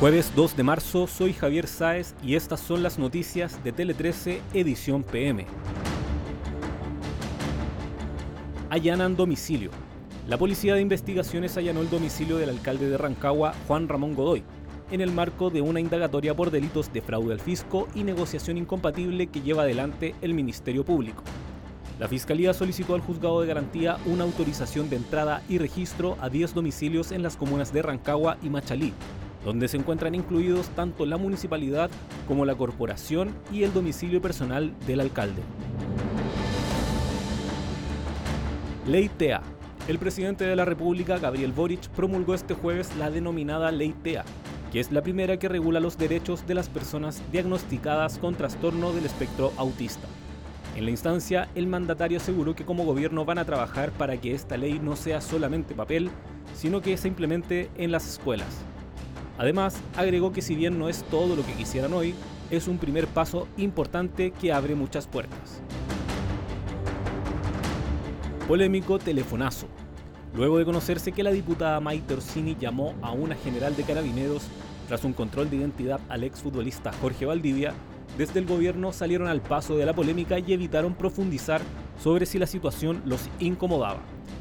Jueves 2 de marzo, soy Javier Sáez y estas son las noticias de Tele 13, edición PM. Allanan domicilio. La Policía de Investigaciones allanó el domicilio del alcalde de Rancagua, Juan Ramón Godoy, en el marco de una indagatoria por delitos de fraude al fisco y negociación incompatible que lleva adelante el Ministerio Público. La Fiscalía solicitó al Juzgado de Garantía una autorización de entrada y registro a 10 domicilios en las comunas de Rancagua y Machalí, donde se encuentran incluidos tanto la municipalidad como la corporación y el domicilio personal del alcalde. Ley TEA. El presidente de la República, Gabriel Boric, promulgó este jueves la denominada Ley TEA, que es la primera que regula los derechos de las personas diagnosticadas con trastorno del espectro autista. En la instancia, el mandatario aseguró que como gobierno van a trabajar para que esta ley no sea solamente papel, sino que se implemente en las escuelas. Además, agregó que si bien no es todo lo que quisieran hoy, es un primer paso importante que abre muchas puertas. Polémico telefonazo. Luego de conocerse que la diputada Maite Orsini llamó a una general de carabineros tras un control de identidad al exfutbolista Jorge Valdivia, desde el gobierno salieron al paso de la polémica y evitaron profundizar sobre si la situación los incomodaba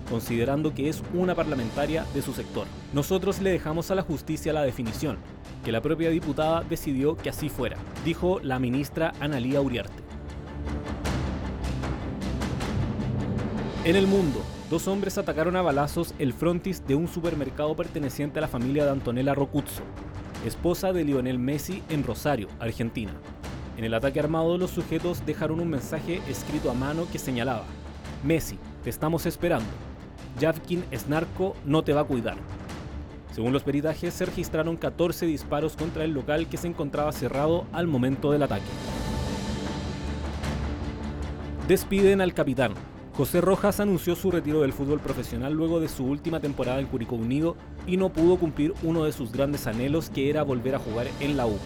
considerando que es una parlamentaria de su sector. Nosotros le dejamos a la justicia la definición, que la propia diputada decidió que así fuera, dijo la ministra Analía Uriarte. En el mundo, dos hombres atacaron a balazos el frontis de un supermercado perteneciente a la familia de Antonella Rocuzzo, esposa de Lionel Messi en Rosario, Argentina. En el ataque armado, los sujetos dejaron un mensaje escrito a mano que señalaba, Messi, te estamos esperando, Javkin Snarko no te va a cuidar. Según los peritajes, se registraron 14 disparos contra el local que se encontraba cerrado al momento del ataque. Despiden al capitán. José Rojas anunció su retiro del fútbol profesional luego de su última temporada en Curicó Unido y no pudo cumplir uno de sus grandes anhelos que era volver a jugar en la U.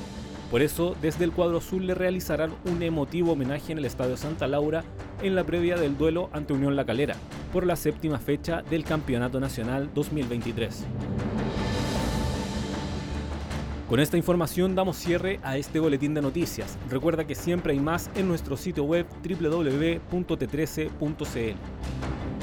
Por eso, desde el cuadro azul le realizarán un emotivo homenaje en el Estadio Santa Laura en la previa del duelo ante Unión La Calera, por la séptima fecha del Campeonato Nacional 2023. Con esta información damos cierre a este boletín de noticias. Recuerda que siempre hay más en nuestro sitio web www.t13.cl.